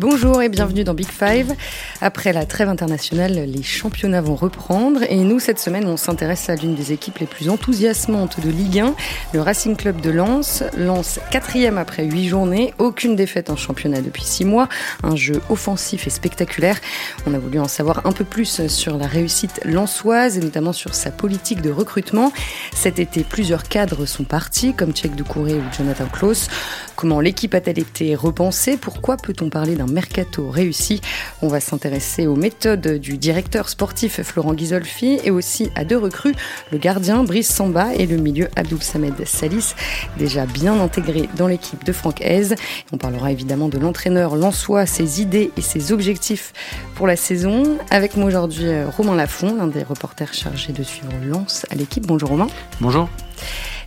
Bonjour et bienvenue dans Big Five. Après la trêve internationale, les championnats vont reprendre et nous, cette semaine, on s'intéresse à l'une des équipes les plus enthousiasmantes de Ligue 1, le Racing Club de Lens. Lens quatrième après huit journées, aucune défaite en championnat depuis six mois, un jeu offensif et spectaculaire. On a voulu en savoir un peu plus sur la réussite lensoise et notamment sur sa politique de recrutement. Cet été, plusieurs cadres sont partis, comme Tchèque Doucouré ou Jonathan Klaus. Comment l'équipe a-t-elle été repensée? Pourquoi peut-on parler d'un mercato réussi. On va s'intéresser aux méthodes du directeur sportif Florent Ghisolfi et aussi à deux recrues, le gardien Brice Samba et le milieu Abdoul Samed Salis, déjà bien intégrés dans l'équipe de Franck Hez. On parlera évidemment de l'entraîneur Lançois, ses idées et ses objectifs pour la saison. Avec moi aujourd'hui Romain Lafont, l'un des reporters chargés de suivre Lens à l'équipe. Bonjour Romain. Bonjour.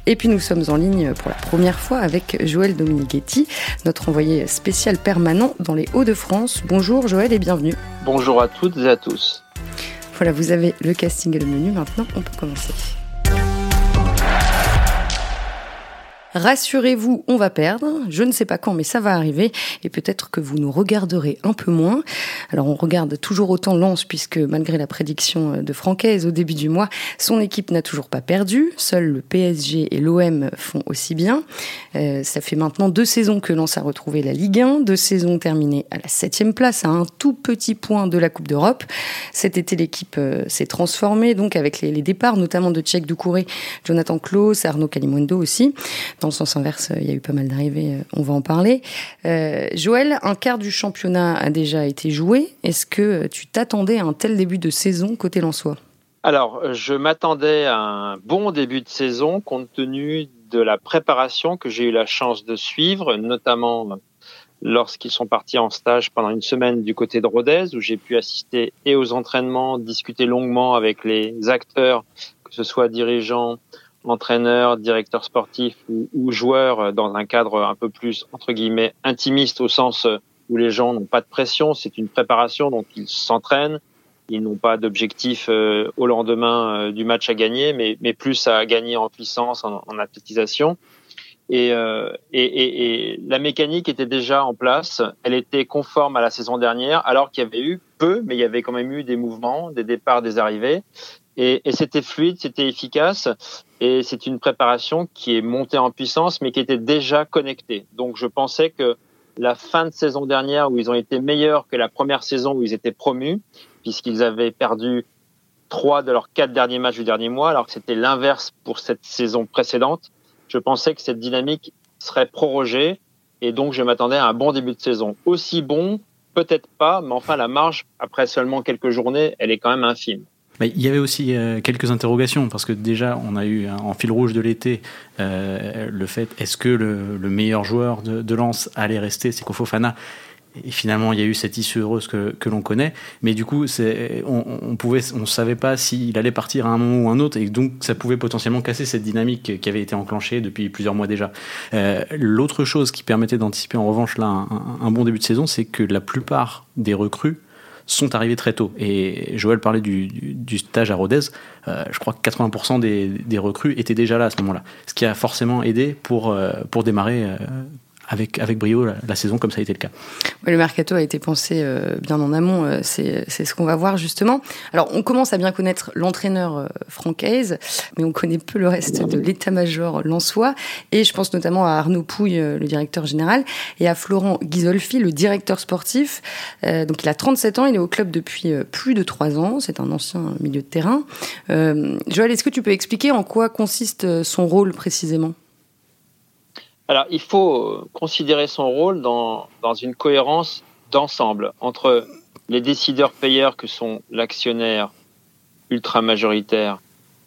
Et puis nous sommes en ligne pour la première fois avec Joël Dominighetti, notre envoyé spécial permanent dans les Hauts-de-France. Bonjour Joël et bienvenue. Bonjour à toutes et à tous. Voilà, vous avez le casting et le menu. Maintenant, on peut commencer. Rassurez-vous, on va perdre. Je ne sais pas quand, mais ça va arriver. Et peut-être que vous nous regarderez un peu moins. Alors, on regarde toujours autant Lens, puisque malgré la prédiction de Francaise au début du mois, son équipe n'a toujours pas perdu. Seuls le PSG et l'OM font aussi bien. Euh, ça fait maintenant deux saisons que Lens a retrouvé la Ligue 1, deux saisons terminées à la septième place, à un tout petit point de la Coupe d'Europe. Cet été, l'équipe euh, s'est transformée, donc avec les, les, départs, notamment de Tchèque Doucouré, Jonathan Klaus, Arnaud Calimundo aussi. Dans le sens inverse, il y a eu pas mal d'arrivées, on va en parler. Euh, Joël, un quart du championnat a déjà été joué. Est-ce que tu t'attendais à un tel début de saison côté Lensois? Alors, je m'attendais à un bon début de saison compte tenu de la préparation que j'ai eu la chance de suivre, notamment lorsqu'ils sont partis en stage pendant une semaine du côté de Rodez, où j'ai pu assister et aux entraînements, discuter longuement avec les acteurs, que ce soit dirigeants, entraîneur, directeur sportif ou, ou, joueur dans un cadre un peu plus entre guillemets intimiste au sens où les gens n'ont pas de pression, c'est une préparation donc ils s'entraînent, ils n'ont pas d'objectif euh, au lendemain euh, du match à gagner, mais, mais plus à gagner en puissance, en, en athlétisation. Et, euh, et, et, et, la mécanique était déjà en place, elle était conforme à la saison dernière, alors qu'il y avait eu peu, mais il y avait quand même eu des mouvements, des départs, des arrivées. Et c'était fluide, c'était efficace, et c'est une préparation qui est montée en puissance, mais qui était déjà connectée. Donc je pensais que la fin de saison dernière, où ils ont été meilleurs que la première saison où ils étaient promus, puisqu'ils avaient perdu trois de leurs quatre derniers matchs du dernier mois, alors que c'était l'inverse pour cette saison précédente, je pensais que cette dynamique serait prorogée, et donc je m'attendais à un bon début de saison. Aussi bon, peut-être pas, mais enfin la marge, après seulement quelques journées, elle est quand même infime. Mais il y avait aussi euh, quelques interrogations parce que déjà on a eu en fil rouge de l'été euh, le fait est-ce que le, le, meilleur joueur de, de Lens allait rester? C'est Fofana et finalement il y a eu cette issue heureuse que, que l'on connaît. Mais du coup on, on pouvait on savait pas s'il allait partir à un moment ou un autre et donc ça pouvait potentiellement casser cette dynamique qui avait été enclenchée depuis plusieurs mois déjà. Euh, l'autre chose qui permettait d'anticiper en revanche là un, un bon début de saison c'est que la plupart des recrues sont arrivés très tôt. Et Joël parlait du, stage à Rodez. Euh, je crois que 80% des, des, recrues étaient déjà là à ce moment-là. Ce qui a forcément aidé pour, euh, démarrer euh, avec, avec brio la, saison comme ça a été le cas. Oui, le mercato a été pensé euh, bien en amont, euh, c'est ce qu'on va voir justement. Alors on commence à bien connaître l'entraîneur euh, Francaise, mais on connaît peu le reste de l'état-major lensois, et je pense notamment à Arnaud Pouille, le directeur général, et à Florent Ghisolfi, le directeur sportif. Euh, donc il a 37 ans, il est au club depuis plus de 3 ans, c'est un ancien milieu de terrain. Euh, Joël, est-ce que tu peux expliquer en quoi consiste son rôle précisément? Alors, il faut considérer son rôle dans, dans une cohérence d'ensemble entre les décideurs payeurs que sont l'actionnaire ultra majoritaire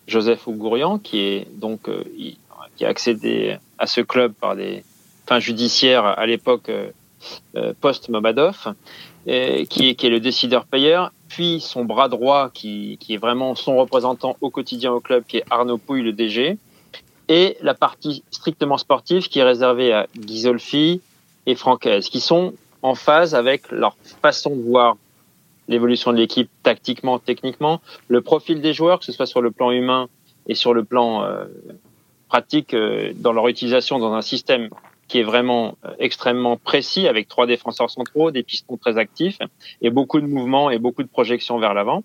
Joseph Ougourian, qui est donc euh, qui a accédé à ce club par des fins judiciaires à l'époque euh, post-Mobadov, qui, qui est le décideur payeur, puis son bras droit, qui, qui est vraiment son représentant au quotidien au club, qui est Arnaud Pouille, le DG, et la partie strictement sportive qui est réservée à Ghisolfi et Francaise, qui sont en phase avec leur façon de voir l'évolution de l'équipe tactiquement, techniquement, le profil des joueurs, que ce soit sur le plan humain et sur le plan euh, pratique, euh, dans leur utilisation dans un système qui est vraiment euh, extrêmement précis avec trois défenseurs centraux, des pistons très actifs et beaucoup de mouvements et beaucoup de projections vers l'avant.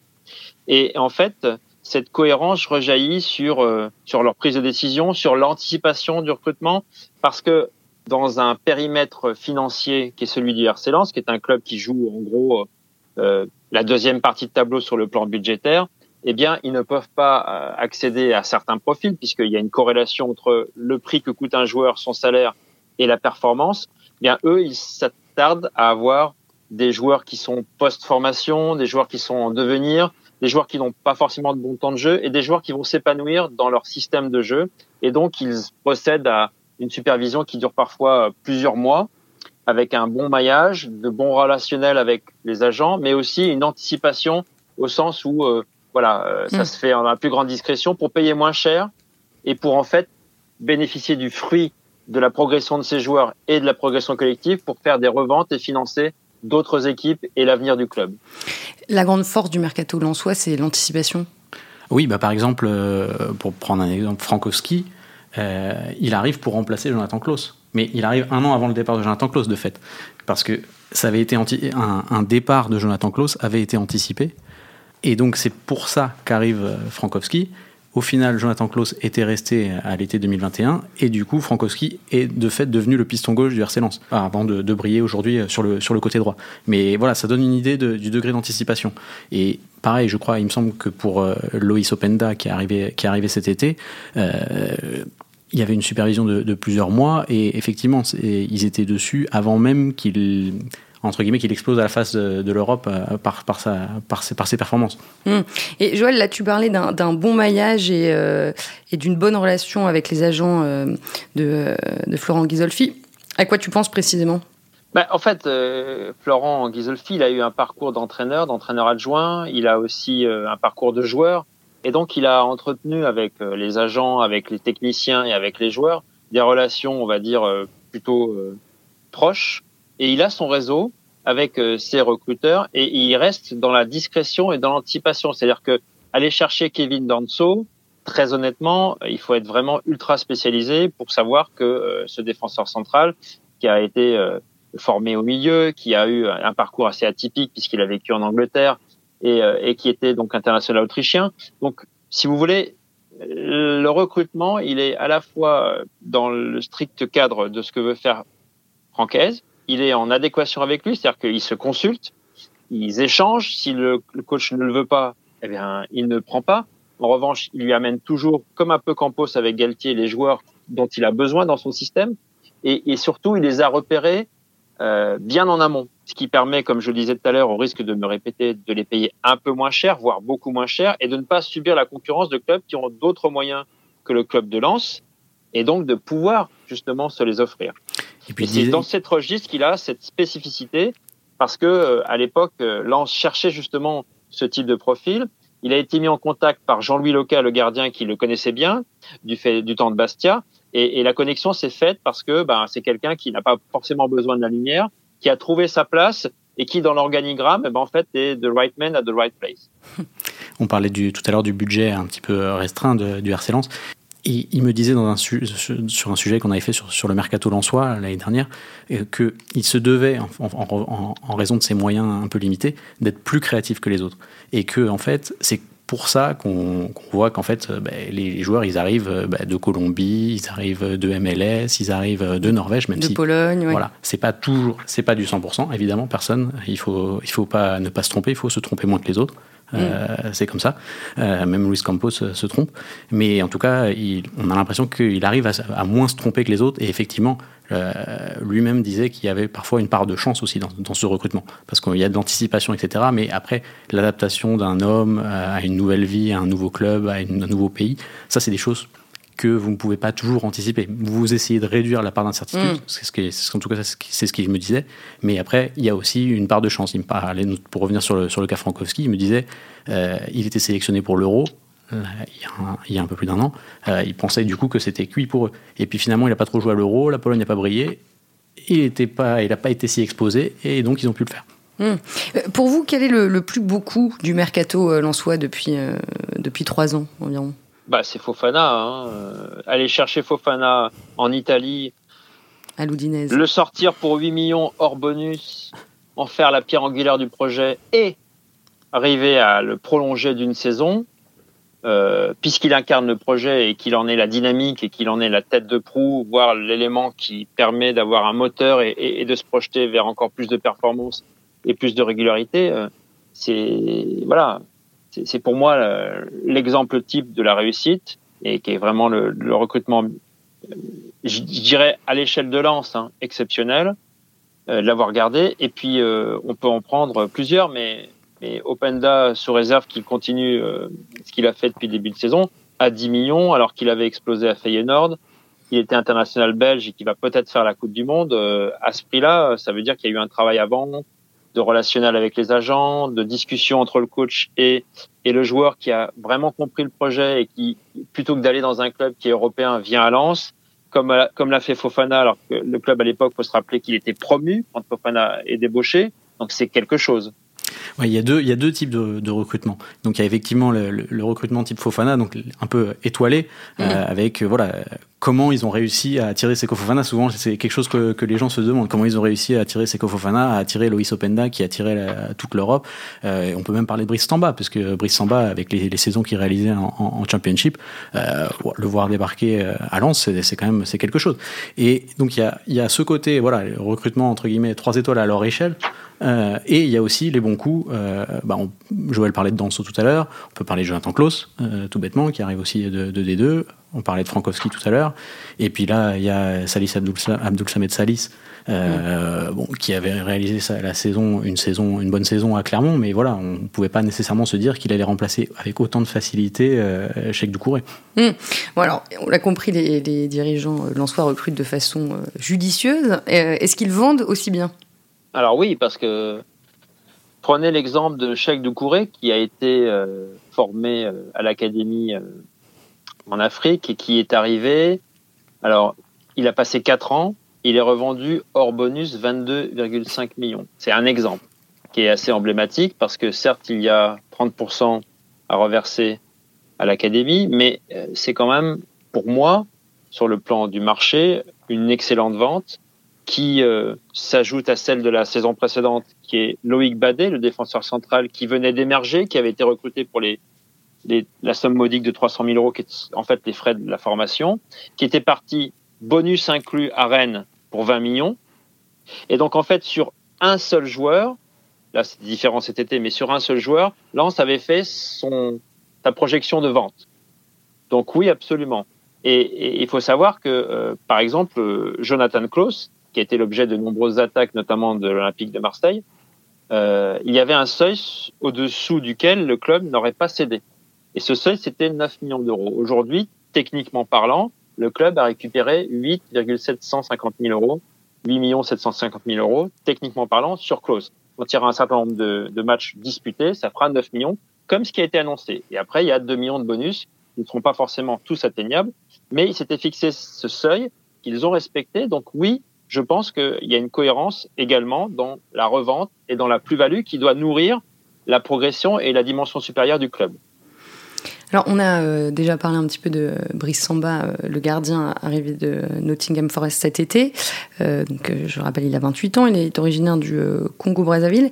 Et en fait, cette cohérence rejaillit sur euh, sur leur prise de décision, sur l'anticipation du recrutement, parce que dans un périmètre financier qui est celui du RC Lens, qui est un club qui joue en gros euh, la deuxième partie de tableau sur le plan budgétaire, eh bien, ils ne peuvent pas euh, accéder à certains profils puisqu'il y a une corrélation entre le prix que coûte un joueur, son salaire et la performance. Eh bien, eux, ils s'attardent à avoir des joueurs qui sont post-formation, des joueurs qui sont en devenir, des joueurs qui n'ont pas forcément de bon temps de jeu et des joueurs qui vont s'épanouir dans leur système de jeu. Et donc, ils procèdent à une supervision qui dure parfois plusieurs mois avec un bon maillage, de bons relationnels avec les agents, mais aussi une anticipation au sens où euh, voilà, euh, ça mm. se fait en la plus grande discrétion pour payer moins cher et pour en fait bénéficier du fruit de la progression de ces joueurs et de la progression collective pour faire des reventes et financer d'autres équipes et l'avenir du club. La grande force du mercato lensois, c'est l'anticipation. Oui, bah par exemple, euh, pour prendre un exemple, Frankowski, euh, il arrive pour remplacer Jonathan Klaus. Mais il arrive un an avant le départ de Jonathan Klaus, de fait. Parce que ça avait été un, un, départ de Jonathan Klaus avait été anticipé. Et donc c'est pour ça qu'arrive euh, Frankowski. Au final, Jonathan Klaus était resté à l'été 2021 et du coup, Frankowski est de fait devenu le piston gauche du RC Lens avant de, briller aujourd'hui sur le, sur le côté droit. Mais voilà, ça donne une idée du degré d'anticipation. Et pareil, je crois, il me semble que pour euh, Loïs Openda qui est arrivé, qui est cet été, euh, il y avait une supervision de, de plusieurs mois et effectivement, ils étaient dessus avant même qu'il entre guillemets, qu'il explose à la face de, l'Europe euh, par, par, sa, par, ses, par ses performances. Hum. Et Joël, là, tu parlais d'un bon maillage et, euh, et d'une bonne relation avec les agents euh, de, de, Florent Ghisolfi. À quoi tu penses précisément? Bah, En fait, Florent Ghisolfi, il a eu un parcours d'entraîneur, d'entraîneur adjoint. Il a aussi un parcours de joueur. Et donc, il a entretenu avec les agents, avec les techniciens et avec les joueurs des relations, on va dire, plutôt proches et il a son réseau avec euh, ses recruteurs et il reste dans la discrétion et dans l'anticipation. C'est-à-dire que aller chercher Kevin Danso, très honnêtement, il faut être vraiment ultra spécialisé pour savoir que euh, ce défenseur central qui a été euh, formé au milieu, qui a eu un parcours assez atypique puisqu'il a vécu en Angleterre et, et qui était donc international autrichien. Donc, si vous voulez, le recrutement, il est à la fois dans le strict cadre de ce que veut faire Francaise, il est en adéquation avec lui, c'est-à-dire qu'ils se consultent, ils échangent. Si le, coach ne le veut pas, eh bien, il ne prend pas. En revanche, il lui amène toujours, comme un peu Campos avec Galtier, les joueurs dont il a besoin dans son système. Et, surtout, il les a repérés euh, bien en amont, ce qui permet, comme je le disais tout à l'heure, au risque de me répéter, de les payer un peu moins cher, voire beaucoup moins cher, et de ne pas subir la concurrence de clubs qui ont d'autres moyens que le club de Lens, et donc de pouvoir justement se les offrir. Et puis c'est dans cette registre qu'il a cette spécificité parce que euh, à l'époque, euh, Lens cherchait justement ce type de profil. Il a été mis en contact par Jean-Louis Loca, le gardien, qui le connaissait bien du fait du temps de Bastia, et, et la connexion s'est faite parce que ben, c'est quelqu'un qui n'a pas forcément besoin de la lumière, qui a trouvé sa place et qui, dans l'organigramme, ben, en fait, est the right man at the right place. On parlait du, tout à l'heure du budget un petit peu restreint de, du RC Lens il me disait dans un sur un sujet qu'on avait fait sur, sur le mercato lensois l'année dernière euh, qu'il se devait, en, raison de ses moyens un peu limités, d'être plus créatif que les autres. Et que, en fait, c'est pour ça qu'on voit qu'en fait, euh, bah, les joueurs, ils arrivent euh, bah, de Colombie, ils arrivent de MLS, ils arrivent de Norvège, même de si. Pologne, oui. Voilà. C'est pas toujours, c'est pas du 100%, évidemment, personne. Il faut, il faut pas ne pas se tromper, il faut se tromper moins que les autres. Euh, c'est comme ça. Euh, même Luis Campos se, trompe. Mais en tout cas, on a l'impression qu'il arrive à, moins se tromper que les autres. Et effectivement, euh, lui-même disait qu'il y avait parfois une part de chance aussi dans, ce recrutement. Parce qu'il y a de l'anticipation, etc. Mais après, l'adaptation d'un homme à une nouvelle vie, à un nouveau club, à un nouveau pays, ça, c'est des choses que vous ne pouvez pas toujours anticiper. Vous essayez de réduire la part d'incertitude, mm. c'est ce qui, en tout cas c'est ce qu'il me disait. Mais après, il y a aussi une part de chance. Il me parlait, pour revenir sur le, sur le cas Frankowski, il me disait, euh, il était sélectionné pour l'Euro. Euh, il, y a un peu plus d'un an, euh, il pensait du coup que c'était cuit pour eux. Et puis finalement, il n'a pas trop joué à l'Euro, la Pologne n'a pas brillé, il n'a pas, il pas été si exposé, et donc ils ont pu le faire. Mm. Pour vous, quel est le, plus beau coup du mercato lensois depuis, depuis trois ans environ? Bah, c'est Fofana. Hein. Euh, aller chercher Fofana en Italie à l'Oudinez. Le sortir pour 8 millions hors bonus, en faire la pierre angulaire du projet et arriver à le prolonger d'une saison, euh, puisqu'il incarne le projet et qu'il en est la dynamique et qu'il en est la tête de proue, voire l'élément qui permet d'avoir un moteur et, de se projeter vers encore plus de performance et plus de régularité, euh, c'est voilà, c'est pour moi l'exemple type de la réussite et qui est vraiment le, recrutement, je, dirais à l'échelle de lance, hein, exceptionnel, euh, l'avoir gardé. Et puis on peut en prendre plusieurs, mais mais Openda, sous réserve qu'il continue euh, ce qu'il a fait depuis le début de saison, à 10 millions, alors qu'il avait explosé à Feyenoord, il était international belge et qu'il va peut-être faire la Coupe du Monde, euh, à ce prix-là, ça veut dire qu'il y a eu un travail avant, de relationnel avec les agents, de discussion entre le coach et, et le joueur qui a vraiment compris le projet et qui, plutôt que d'aller dans un club qui est européen, vient à Lens, comme, comme l'a fait Fofana, alors que le club à l'époque, faut se rappeler qu'il était promu quand Fofana est débauché, donc c'est quelque chose. Ouais, il y a deux, il y a deux types de, de recrutement. Donc il y a effectivement le, le, recrutement type Fofana, donc un peu étoilé, euh, avec euh, voilà comment ils ont réussi à attirer Seko Fofana. Souvent c'est quelque chose que, que, les gens se demandent. Comment ils ont réussi à attirer Seko Fofana, à attirer Loïs Openda qui a attiré toute l'Europe. Euh, on peut même parler de Brice Samba, parce que Brice Samba avec les, les saisons qu'il réalisait en, en, Championship, euh, le voir débarquer à Lens, c'est quand même c'est quelque chose. Et donc il y a, il y a ce côté voilà recrutement entre guillemets trois étoiles à leur échelle. Euh, et il y a aussi les bons coups. Euh, bah Joël parlait de Danso tout à l'heure. On peut parler de Jonathan Klaus, euh, tout bêtement, qui arrive aussi de, de, D2. On parlait de Frankowski tout à l'heure. Et puis là, il y a Salis Abdul, Samed Salis, qui avait réalisé la saison, une saison, une bonne saison à Clermont. Mais voilà, on ne pouvait pas nécessairement se dire qu'il allait remplacer avec autant de facilité Cheikh Doucouré. Mmh. On l'a compris, les, les dirigeants l'Ansois recrutent de façon judicieuse. Est-ce qu'ils vendent aussi bien? Alors oui, parce que prenez l'exemple de Cheikh Doucouré qui a été euh, formé euh, à l'académie euh, en Afrique et qui est arrivé. Alors, il a passé 4 ans, il est revendu hors bonus 22,5 millions. C'est un exemple qui est assez emblématique parce que certes, il y a 30% à reverser à l'académie, mais c'est quand même, pour moi, sur le plan du marché, une excellente vente qui euh, s'ajoute à celle de la saison précédente, qui est Loïc Badet, le défenseur central qui venait d'émerger, qui avait été recruté pour les, les, la somme modique de 300 000 euros, qui est en fait les frais de la formation, qui était parti bonus inclus à Rennes pour 20 millions. Et donc en fait sur un seul joueur, là c'est différent cet été, mais sur un seul joueur, Lens avait fait son sa projection de vente. Donc oui, absolument. Et il faut savoir que, euh, par exemple, euh, Jonathan Klaus, qui a été l'objet de nombreuses attaques, notamment de l'Olympique de Marseille, euh, il y avait un seuil au-dessous duquel le club n'aurait pas cédé. Et ce seuil, c'était 9 millions d'euros. Aujourd'hui, techniquement parlant, le club a récupéré 8,750 000 euros, 8 750 000 euros, techniquement parlant, sur clause. On tire un certain nombre de, de, matchs disputés, ça fera 9 millions, comme ce qui a été annoncé. Et après, il y a 2 millions de bonus, qui ne seront pas forcément tous atteignables, mais il s'était fixé ce seuil qu'ils ont respecté. Donc oui, je pense qu'il y a une cohérence également dans la revente et dans la plus-value qui doit nourrir la progression et la dimension supérieure du club. Alors, on a euh, déjà parlé un petit peu de Brice Samba, euh, le gardien arrivé de Nottingham Forest cet été. Euh, donc, je rappelle, il a 28 ans, il est originaire du Congo-Brazzaville.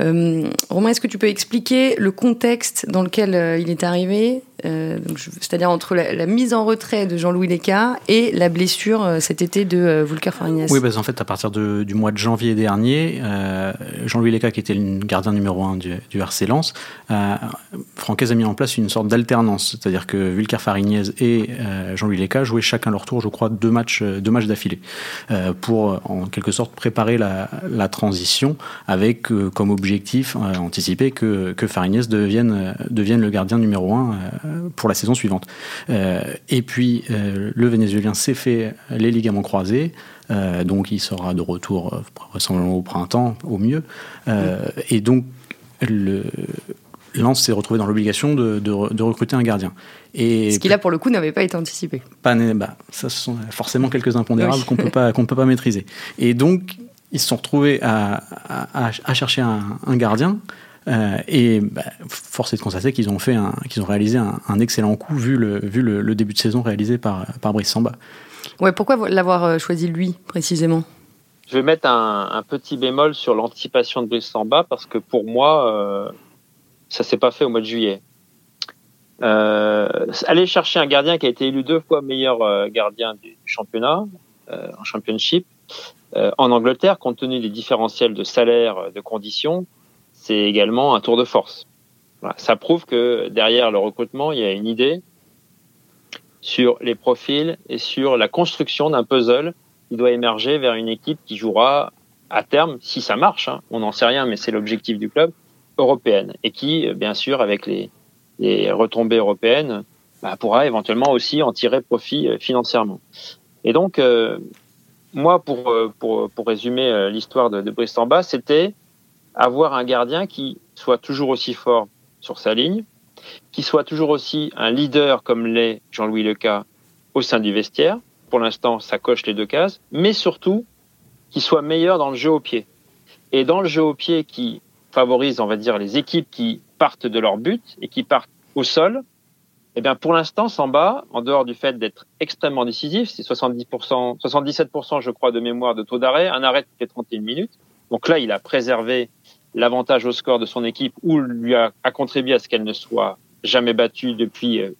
Romain, est-ce que tu peux expliquer le contexte dans lequel il est arrivé? Euh, c'est-à-dire entre la, mise en retrait de Jean-Louis Leca et la blessure euh, cet été de euh, Volker Farinas. Oui, parce en fait, à partir du mois de janvier dernier, Jean-Louis Leca, qui était le gardien numéro un du, du RC Lens, a mis en place une sorte d'alternance, c'est-à-dire que Volker Farignez et Jean-Louis Leca jouaient chacun leur tour, je crois, deux matchs, d'affilée, pour en quelque sorte préparer la, transition avec comme objectif anticipé que, que devienne, devienne le gardien numéro un pour la saison suivante. Euh, et puis, euh, le Vénézuélien s'est fait les ligaments croisés. Euh, donc il sera de retour vraisemblablement au printemps au mieux. Et donc le Lens s'est retrouvé dans l'obligation de, de, recruter un gardien. Et Ce qui là pour le coup n'avait pas été anticipé. Pas, bah, ça ce sont forcément quelques impondérables qu'on peut pas qu'on peut pas maîtriser. Et donc ils se sont retrouvés à, à, à chercher un, un gardien et bah, force est de constater qu'ils ont fait qu'ils ont réalisé un, excellent coup vu le, vu le, début de saison réalisé par, par Brice Samba. Ouais, pourquoi l'avoir choisi lui précisément? Je vais mettre un, petit bémol sur l'anticipation de Brice Samba parce que pour moi, euh, ça s'est pas fait au mois de juillet. Euh, aller chercher un gardien qui a été élu deux fois meilleur euh, gardien du, championnat euh, en championship en Angleterre, compte tenu des différentiels de salaire, de conditions, c'est également un tour de force. Ça prouve que derrière le recrutement, il y a une idée sur les profils et sur la construction d'un puzzle il doit émerger vers une équipe qui jouera à terme, si ça marche, hein, on n'en sait rien, mais c'est l'objectif du club, européenne, et qui, bien sûr, avec les, retombées européennes, bah, pourra éventuellement aussi en tirer profit euh, financièrement. Et donc, euh, moi, pour, euh, résumer l'histoire de, de Brice c'était avoir un gardien qui soit toujours aussi fort sur sa ligne, qui soit toujours aussi un leader comme l'est Jean-Louis Leca au sein du vestiaire, pour l'instant, ça coche les deux cases, mais surtout qu'il soit meilleur dans le jeu au pied. Et dans le jeu au pied qui favorise, on va dire, les équipes qui partent de leur but et qui partent au sol, eh bien, pour l'instant, Samba, en dehors du fait d'être extrêmement décisif, c'est 70%, 77%, je crois, de mémoire de taux d'arrêt, un arrêt toutes les 31 minutes. Donc là, il a préservé l'avantage au score de son équipe ou lui a, contribué à ce qu'elle ne soit jamais battue depuis euh,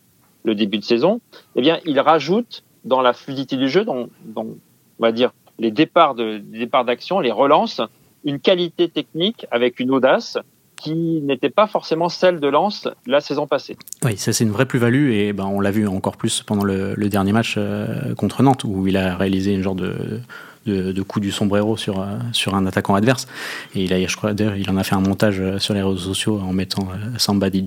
le début de saison. Eh bien, il rajoute dans la fluidité du jeu, dans, on va dire les départs de départs d'action, les relances, une qualité technique avec une audace qui n'était pas forcément celle de Lens la saison passée. Oui, ça c'est une vraie plus-value et ben, on l'a vu encore plus pendant le, le dernier match euh, contre Nantes où il a réalisé une genre de de, de coup du sombrero sur, euh, sur un attaquant adverse. Et il a, je crois, d'ailleurs, il en a fait un montage euh, sur les réseaux sociaux en mettant euh, Samba di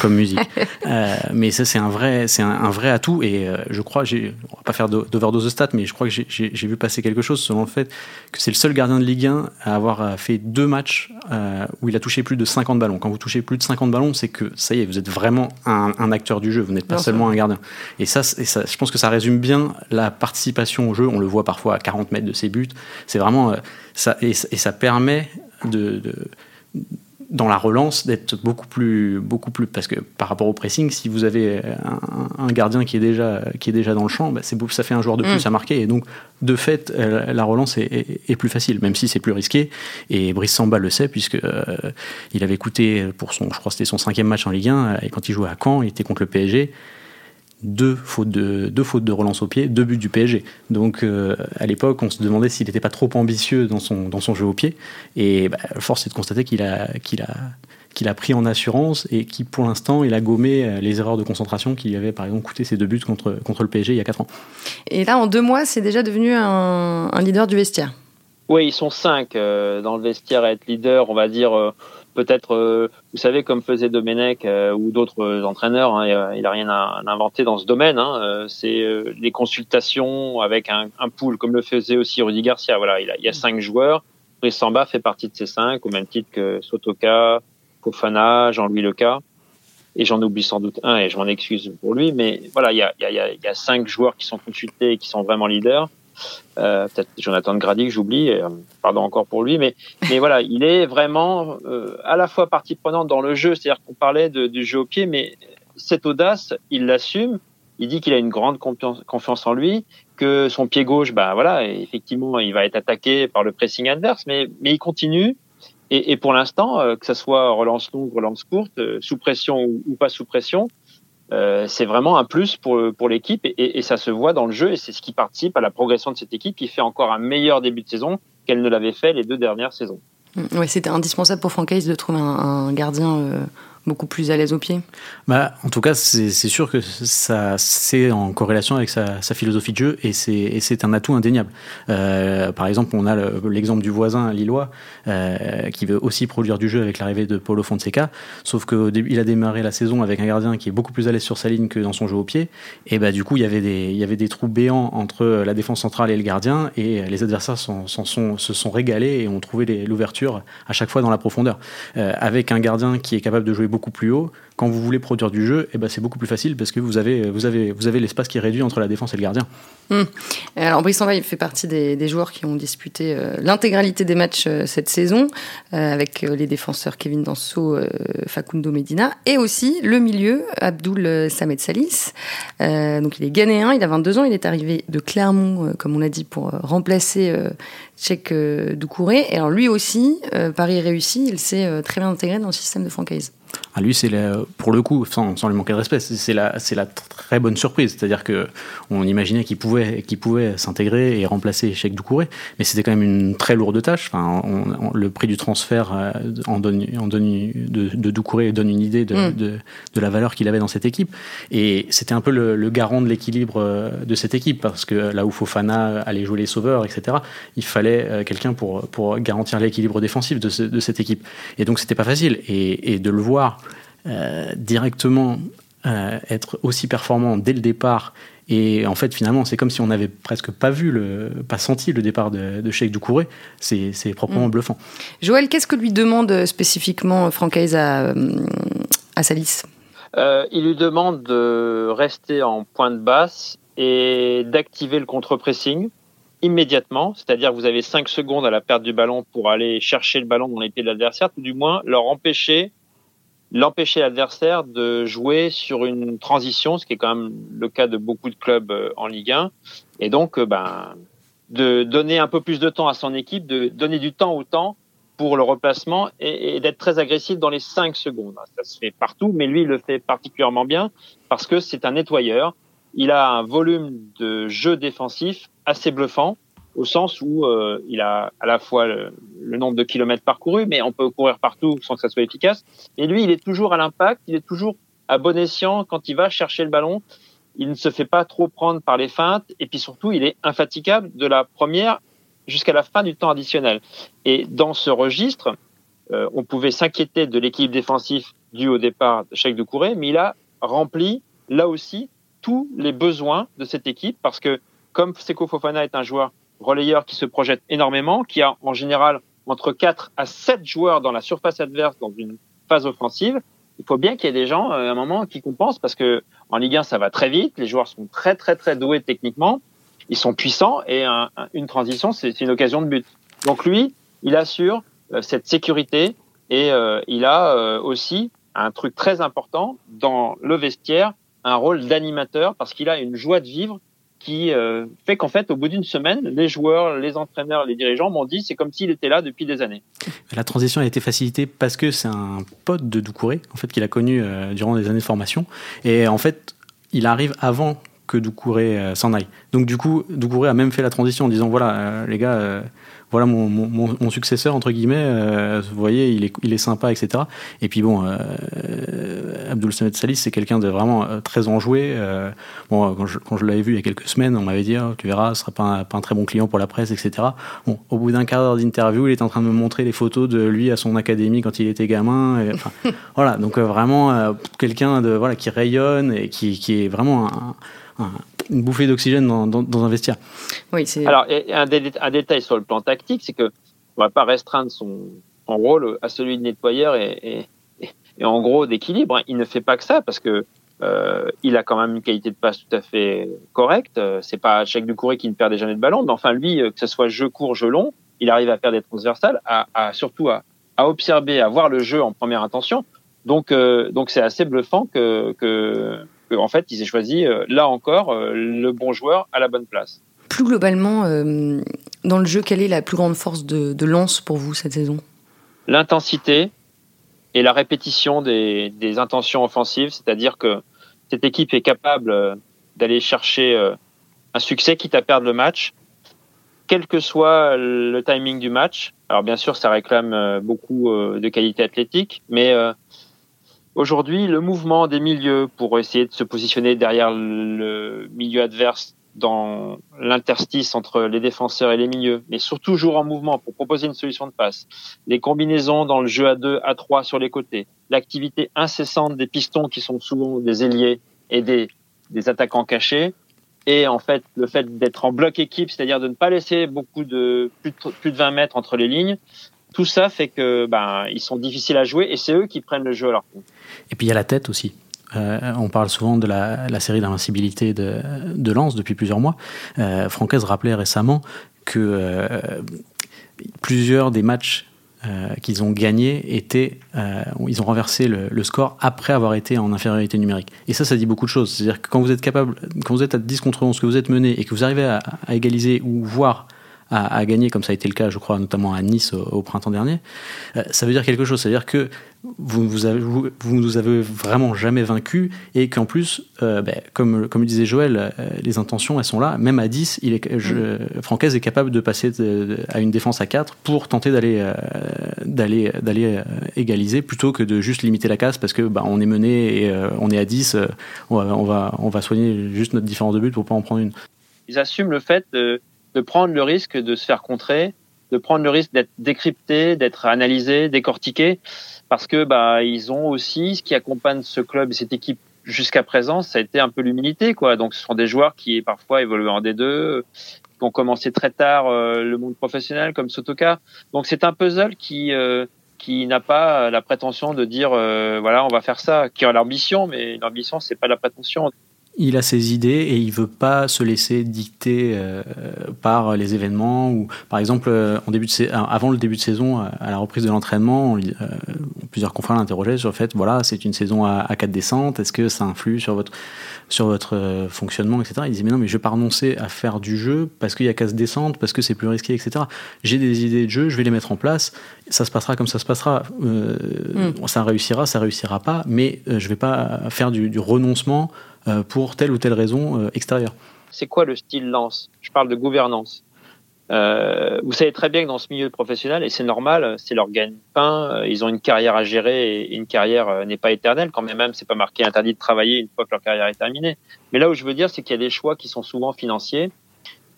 comme musique. mais ça, c'est un vrai, c'est un, vrai atout. Et je crois, j'ai, on va pas faire d'overdose de stats, mais je crois que j'ai vu passer quelque chose selon le fait que c'est le seul gardien de Ligue 1 à avoir fait deux matchs où il a touché plus de 50 ballons. Quand vous touchez plus de 50 ballons, c'est que ça y est, vous êtes vraiment un, un acteur du jeu. Vous n'êtes pas seulement un gardien. Et ça, et ça, je pense que ça résume bien la participation au jeu. On le voit parfois à 40 mètres de ses buts. C'est vraiment euh, ça et, ça permet de, dans la relance d'être beaucoup plus beaucoup plus parce que par rapport au pressing si vous avez un, gardien qui est déjà qui est déjà dans le champ bah c'est ça fait un joueur de plus mm. à marquer et donc de fait euh, la relance est, plus facile même si c'est plus risqué et Brice Samba le sait puisque euh, il avait coûté pour son je crois c'était son cinquième match en Ligue 1 et quand il jouait à Caen il était contre le PSG deux fautes de, deux fautes de relance au pied, deux buts du PSG. Donc euh, à l'époque, on se demandait s'il n'était pas trop ambitieux dans son, dans son jeu au pied. Et bah, force est de constater qu'il a, qu'il a, qu'il a pris en assurance et qui, pour l'instant, il a gommé euh, les erreurs de concentration qui lui avaient, par exemple, coûté ses deux buts contre, contre le PSG il y a quatre ans. Et là, en deux mois, c'est déjà devenu un, un, leader du vestiaire. Oui, ils sont cinq euh, dans le vestiaire à être leader, on va dire peut-être, euh, vous savez, comme faisait Domenech euh, ou d'autres entraîneurs, hein, il n'a rien à, inventer dans ce domaine. Hein, euh, c'est les consultations avec un, un, pool, comme le faisait aussi Rudy Garcia. Voilà, il, y a cinq joueurs. Brice Samba fait partie de ces cinq, au même titre que Sotoka, Fofana, Jean-Louis Leca. Et j'en oublie sans doute un, et je m'en excuse pour lui, mais voilà, il y a, il y, a, il y a cinq joueurs qui sont consultés et qui sont vraiment leaders. Euh, peut-être Jonathan Grady que j'oublie, euh, pardon encore pour lui, mais, mais voilà, il est vraiment euh, à la fois partie prenante dans le jeu, c'est-à-dire qu'on parlait de, du jeu au pied, mais cette audace, il l'assume, il dit qu'il a une grande confiance, en lui, que son pied gauche, bah voilà, effectivement, il va être attaqué par le pressing adverse, mais, mais il continue. Et, pour l'instant, que ce soit relance longue, relance courte, sous pression ou pas sous pression, euh, c'est vraiment un plus pour, pour l'équipe et, ça se voit dans le jeu et c'est ce qui participe à la progression de cette équipe qui fait encore un meilleur début de saison qu'elle ne l'avait fait les deux dernières saisons. Ouais, c'était indispensable pour Franck de trouver un, un gardien euh, beaucoup plus à l'aise au pied bah, En tout cas, c'est sûr que ça c'est en corrélation avec sa, philosophie de jeu et c'est un atout indéniable. Euh, par exemple, on a l'exemple du voisin lillois euh, qui veut aussi produire du jeu avec l'arrivée de Paulo Fonseca, sauf qu'il a démarré la saison avec un gardien qui est beaucoup plus à l'aise sur sa ligne que dans son jeu au pied. Et bah, du coup, il y, avait des, il y avait des trous béants entre la défense centrale et le gardien et les adversaires se sont régalés et ont trouvé l'ouverture à chaque fois dans la profondeur. Euh, avec un gardien qui est capable de jouer beaucoup plus haut, quand vous voulez produire du jeu, eh ben, c'est beaucoup plus facile parce que vous avez, vous avez, vous avez l'espace qui est réduit entre la défense et le gardien. Hum. Alors Brice il fait partie des, joueurs qui ont disputé euh, l'intégralité des matchs euh, cette saison, euh, avec les défenseurs Kevin Danso, Facundo Medina, et aussi le milieu, Abdul Samed Salis. donc il est ghanéen, il a 22 ans, il est arrivé de Clermont, comme on l'a dit, pour remplacer Cheikh Doucouré. Et alors lui aussi, Paris réussi, il s'est très bien intégré dans le système de franchise. Ah, lui, c'est pour le coup, sans, sans, lui manquer de respect, c'est la, la très bonne surprise. C'est-à-dire que on imaginait qu'il pouvait, s'intégrer et remplacer Cheikh Doucouré, mais c'était quand même une très lourde tâche. Enfin, le prix du transfert euh, en donne, en donne de, de, Doucouré donne une idée de, mm. de, de la valeur qu'il avait dans cette équipe. Et c'était un peu le, garant de l'équilibre euh, de cette équipe, parce que là où Fofana allait jouer les sauveurs, etc., il fallait euh, quelqu'un pour, pour garantir l'équilibre défensif de, cette équipe. Et donc, c'était pas facile. Et, et de le voir euh, directement euh, être aussi performant dès le départ. Et en fait, finalement, c'est comme si on n'avait presque pas vu, le, pas senti le départ de, de Sheikh Doucouré. C'est proprement mm. bluffant. Joël, qu'est-ce que lui demande spécifiquement Francaise à, euh, à Salis? Il lui demande de rester en pointe basse et d'activer le contre-pressing immédiatement, c'est-à-dire vous avez 5 secondes à la perte du ballon pour aller chercher le ballon dans les pieds de l'adversaire, ou du moins leur empêcher l'empêcher l'adversaire de jouer sur une transition, ce qui est quand même le cas de beaucoup de clubs euh, en Ligue 1, et donc euh, ben, de donner un peu plus de temps à son équipe, de donner du temps au temps pour le replacement et, d'être très agressif dans les 5 secondes. Ça se fait partout, mais lui, il le fait particulièrement bien parce que c'est un nettoyeur. Il a un volume de jeu défensif assez bluffant au sens où euh, il a à la fois le, nombre de kilomètres parcourus, mais on peut courir partout sans que ça soit efficace. Et lui, il est toujours à l'impact, il est toujours à bon escient quand il va chercher le ballon. Il ne se fait pas trop prendre par les feintes, et puis surtout, il est infatigable de la première jusqu'à la fin du temps additionnel. Et dans ce registre, euh, on pouvait s'inquiéter de l'équilibre défensif dû au départ de Cheikh Doucouré, mais il a rempli là aussi tous les besoins de cette équipe parce que comme Seko Fofana est un joueur relayeur qui se projette énormément, qui a en général entre 4 à 7 joueurs dans la surface adverse dans une phase offensive. Il faut bien qu'il y ait des gens euh, à un moment qui compensent parce que en Ligue 1 ça va très vite, les joueurs sont très très très doués techniquement, ils sont puissants et une transition c'est une occasion de but. Donc lui, il assure euh, cette sécurité et euh, il a aussi un truc très important dans le vestiaire, un rôle d'animateur parce qu'il a une joie de vivre qui euh, fait qu'en fait, au bout d'une semaine, les joueurs, les entraîneurs, les dirigeants m'ont dit c'est comme s'il était là depuis des années. La transition a été facilitée parce que c'est un pote de Doucouré, en fait, qu'il a connu euh, durant des années de formation. Et en fait, il arrive avant que Doucouré euh, s'en aille. Donc du coup, Doucouré a même fait la transition en disant voilà, les gars, voilà mon, mon, mon, successeur entre guillemets. Euh, vous voyez, il est, il est sympa, etc. Et puis bon, euh, Abdul Samed Salis, c'est quelqu'un de vraiment euh, très enjoué. Euh, bon, quand je, quand je l'avais vu il y a quelques semaines, on m'avait dit, oh, tu verras, ce sera pas un, pas un très bon client pour la presse, etc. Bon, au bout d'un quart d'heure d'interview, il est en train de me montrer les photos de lui à son académie quand il était gamin. Et, enfin, voilà, donc vraiment quelqu'un de voilà qui rayonne et qui, qui est vraiment un, un une bouffée d'oxygène dans, dans, un vestiaire. Oui, c'est. Alors, un, un, détail sur le plan tactique, c'est que on va pas restreindre son, son, rôle à celui de nettoyeur et, et, et en gros d'équilibre. Il ne fait pas que ça parce que euh, il a quand même une qualité de passe tout à fait correcte. C'est pas chaque du courrier qui ne perd jamais de ballon, mais enfin lui, que ce soit jeu court, jeu long, il arrive à faire des transversales, à, à surtout à, à, observer, à voir le jeu en première intention. Donc, euh, donc c'est assez bluffant que, que en fait, ils aient choisi, euh, là encore, euh, le bon joueur à la bonne place. Plus globalement, euh, dans le jeu, quelle est la plus grande force de, de Lens pour vous cette saison? L'intensité et la répétition des, des intentions offensives, c'est-à-dire que cette équipe est capable d'aller chercher un succès quitte à perdre le match, quel que soit le timing du match. Alors bien sûr, ça réclame beaucoup de qualité athlétique, mais Aujourd'hui, le mouvement des milieux pour essayer de se positionner derrière le milieu adverse dans l'interstice entre les défenseurs et les milieux, mais surtout toujours en mouvement pour proposer une solution de passe. Les combinaisons dans le jeu à 2, à 3 sur les côtés. L'activité incessante des pistons qui sont souvent des ailiers et des, attaquants cachés. Et en fait, le fait d'être en bloc équipe, c'est-à-dire de ne pas laisser beaucoup de plus, de plus de 20 mètres entre les lignes, tout ça fait que ben ils sont difficiles à jouer et c'est eux qui prennent le jeu à leur compte. Et puis il y a la tête aussi. Euh, on parle souvent de la, série d'invincibilité de, de Lens depuis plusieurs mois. Euh, rappelait récemment que euh, plusieurs des matchs euh, qu'ils ont gagnés étaient, ils ont renversé le, score après avoir été en infériorité numérique. Et ça, ça dit beaucoup de choses. C'est-à-dire que quand vous êtes capable, quand vous êtes à 10 contre 11, que vous êtes mené et que vous arrivez à égaliser ou voir à, gagner, comme ça a été le cas, je crois, notamment à Nice au, printemps dernier, euh, ça veut dire quelque chose. C'est-à-dire que vous, vous, avez, vous, nous avez vraiment jamais vaincu et qu'en plus, euh, ben, comme, comme disait Joël, euh, les intentions, elles sont là. Même à 10, il est, je, mm. Francaise est capable de passer à une défense à 4 pour tenter d'aller d'aller d'aller égaliser plutôt que de juste limiter la casse parce que bah, on est mené et on est à 10, on va, on, va, on va soigner juste notre différence de but pour pas en prendre une. Ils assument le fait de de prendre le risque de se faire contrer, de prendre le risque d'être décrypté, d'être analysé, décortiqué, parce que bah ils ont aussi ce qui accompagne ce club et cette équipe jusqu'à présent, ça a été un peu l'humilité quoi. Donc ce sont des joueurs qui parfois évolué en D2, qui ont commencé très tard euh, le monde professionnel comme Sotoka. Donc c'est un puzzle qui euh, qui n'a pas la prétention de dire euh, voilà on va faire ça, qui a l'ambition, mais l'ambition c'est pas la prétention il a ses idées et il veut pas se laisser dicter euh, par les événements ou par exemple euh, en début de euh, avant le début de saison à la reprise de l'entraînement plusieurs confrères l'interrogeaient sur le fait voilà c'est une saison à, à quatre descentes est-ce que ça influe sur votre sur votre fonctionnement etc il disait mais non mais je vais pas renoncer à faire du jeu parce qu'il y a quatre descentes parce que c'est plus risqué etc j'ai des idées de jeu je vais les mettre en place ça se passera comme ça se passera. Mm. ça réussira ça réussira pas mais je vais pas faire du, du renoncement euh, pour telle ou telle raison euh, extérieure. C'est quoi le style lance? Je parle de gouvernance. Euh, vous savez très bien que dans ce milieu professionnel, et c'est normal, c'est leur gagne-pain, ils ont une carrière à gérer et une carrière n'est pas éternelle, quand même, c'est pas marqué interdit de travailler une fois que leur carrière est terminée. Mais là où je veux dire, c'est qu'il y a des choix qui sont souvent financiers,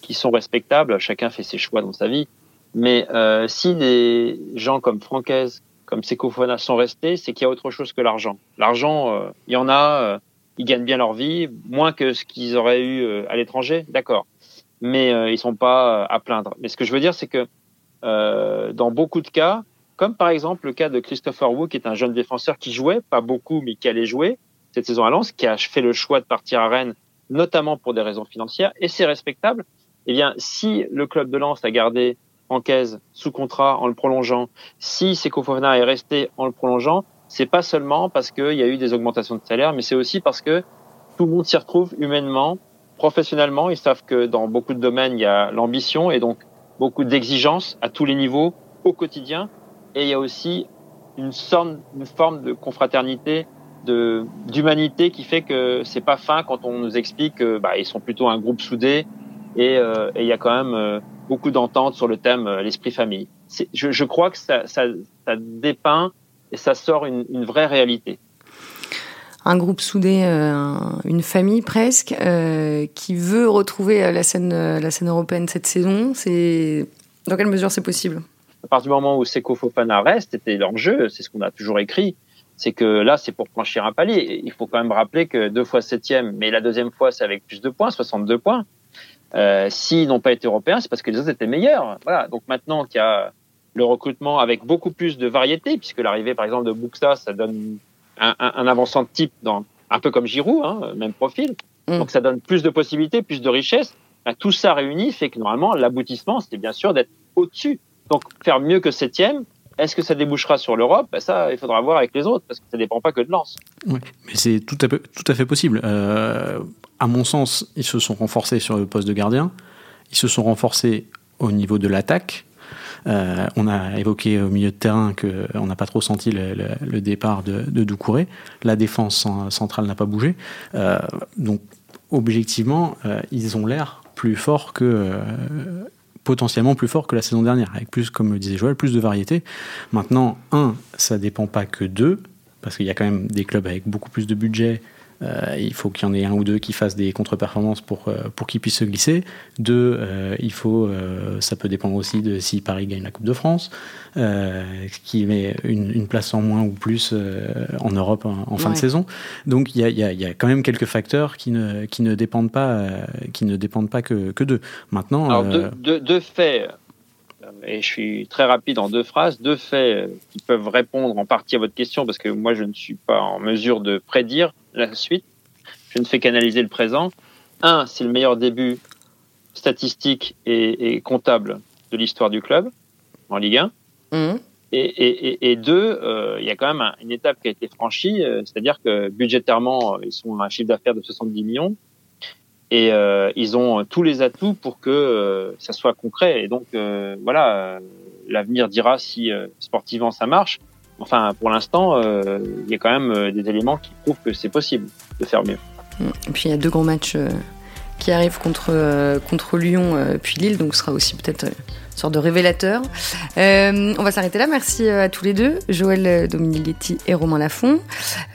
qui sont respectables, chacun fait ses choix dans sa vie. Mais euh, si des gens comme Francaise, comme Secofona sont restés, c'est qu'il y a autre chose que l'argent. L'argent, euh, il y en a, ils gagnent bien leur vie, moins que ce qu'ils auraient eu euh, à l'étranger, d'accord. Mais euh, ils sont pas euh, à plaindre. Mais ce que je veux dire, c'est que euh, dans beaucoup de cas, comme par exemple le cas de Christopher Wu, qui est un jeune défenseur qui jouait, pas beaucoup, mais qui allait jouer cette saison à Lens, qui a fait le choix de partir à Rennes, notamment pour des raisons financières, et c'est respectable. Eh bien, si le club de Lens a gardé Francaise sous contrat en le prolongeant, si Seko est resté en le prolongeant, c'est pas seulement parce qu'il y a eu des augmentations de salaire, mais c'est aussi parce que tout le monde s'y retrouve humainement, professionnellement. Ils savent que dans beaucoup de domaines, il y a l'ambition et donc beaucoup d'exigences à tous les niveaux au quotidien. Et il y a aussi une, sorte, une forme de confraternité, de d'humanité qui fait que c'est pas fin quand on nous explique que bah, sont plutôt un groupe soudé et, euh, et il y a quand même euh, beaucoup d'entente sur le thème euh, l'esprit famille. Je, je, crois que ça, ça, ça dépeint et ça sort une, vraie réalité. Un groupe soudé, euh, une famille presque, euh, qui veut retrouver la scène, la scène européenne cette saison. C'est dans quelle mesure c'est possible? À partir du moment où Seko Fofana reste, c'était l'enjeu, c'est ce qu'on a toujours écrit. C'est que là, c'est pour franchir un palier. Il faut quand même rappeler que deux fois septième, mais la deuxième fois, c'est avec plus de points, 62 points. Euh, S'ils n'ont pas été européens, c'est parce que les autres étaient meilleurs. Voilà. Donc maintenant qu'il y a le recrutement avec beaucoup plus de variété, puisque l'arrivée, par exemple, de Buxa, ça donne un, un, un avançant de type dans, un peu comme Giroud, hein, même profil. Mm. Donc ça donne plus de possibilités, plus de richesse. Ben, tout ça réuni fait que normalement, l'aboutissement, c'était bien sûr d'être au-dessus. Donc faire mieux que septième, est-ce que ça débouchera sur l'Europe? Ben Ça, il faudra voir avec les autres, parce que ça ne dépend pas que de Lens. Oui, mais c'est tout à, tout à fait possible. Euh, à mon sens, ils se sont renforcés sur le poste de gardien. Ils se sont renforcés au niveau de l'attaque. Euh, on a évoqué au milieu de terrain qu'on n'a pas trop senti le, départ de, Doucouré. La défense centrale n'a pas bougé. Euh, donc, objectivement, euh, ils ont l'air plus forts que potentiellement plus forts que la saison dernière, avec plus, comme le disait Joël, plus de variété. Maintenant, un, ça dépend pas que d'eux, parce qu'il y a quand même des clubs avec beaucoup plus de budget euh, il faut qu'il y en ait un ou deux qui fassent des contre-performances pour, euh, pour qu'ils puissent se glisser. Deux, euh, il faut, ça peut dépendre aussi de si Paris gagne la Coupe de France, qui met une, place en moins ou plus en Europe en, fin de saison. Donc il y a, y, y a, quand même quelques facteurs qui ne, qui ne dépendent pas, qui ne dépendent pas que, que d'eux. Maintenant, Alors, deux, deux, faits et je suis très rapide en deux phrases, deux faits qui peuvent répondre en partie à votre question parce que moi je ne suis pas en mesure de prédire la suite. Je ne fais qu'analyser le présent. Un, c'est le meilleur début statistique et, comptable de l'histoire du club en Ligue 1. Mmh. Et, deux, euh, il y a quand même une étape qui a été franchie, euh, c'est-à-dire que budgétairement, ils sont à un chiffre d'affaires de 70 millions et euh, ils ont tous les atouts pour que ça soit concret. Et donc, voilà, l'avenir dira si sportivement ça marche. Enfin, pour l'instant, il y a quand même des éléments qui prouvent que c'est possible de faire mieux. Et puis il y a deux grands matchs qui arrivent contre, contre Lyon puis Lille, donc ce sera aussi peut-être sorte de révélateur. Euh, on va s'arrêter là. Merci euh, à tous les deux, Joël euh, Dominigetti et Romain Lafont.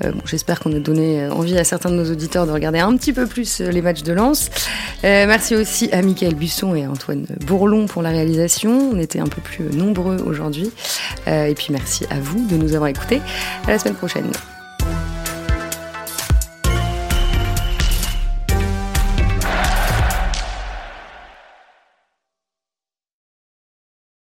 bon, J'espère qu'on a donné envie à certains de nos auditeurs de regarder un petit peu plus les matchs de Lens. merci aussi à Michael Busson et à Antoine Bourlon pour la réalisation. On était un peu plus nombreux aujourd'hui. et puis merci à vous de nous avoir écoutés. À la semaine prochaine.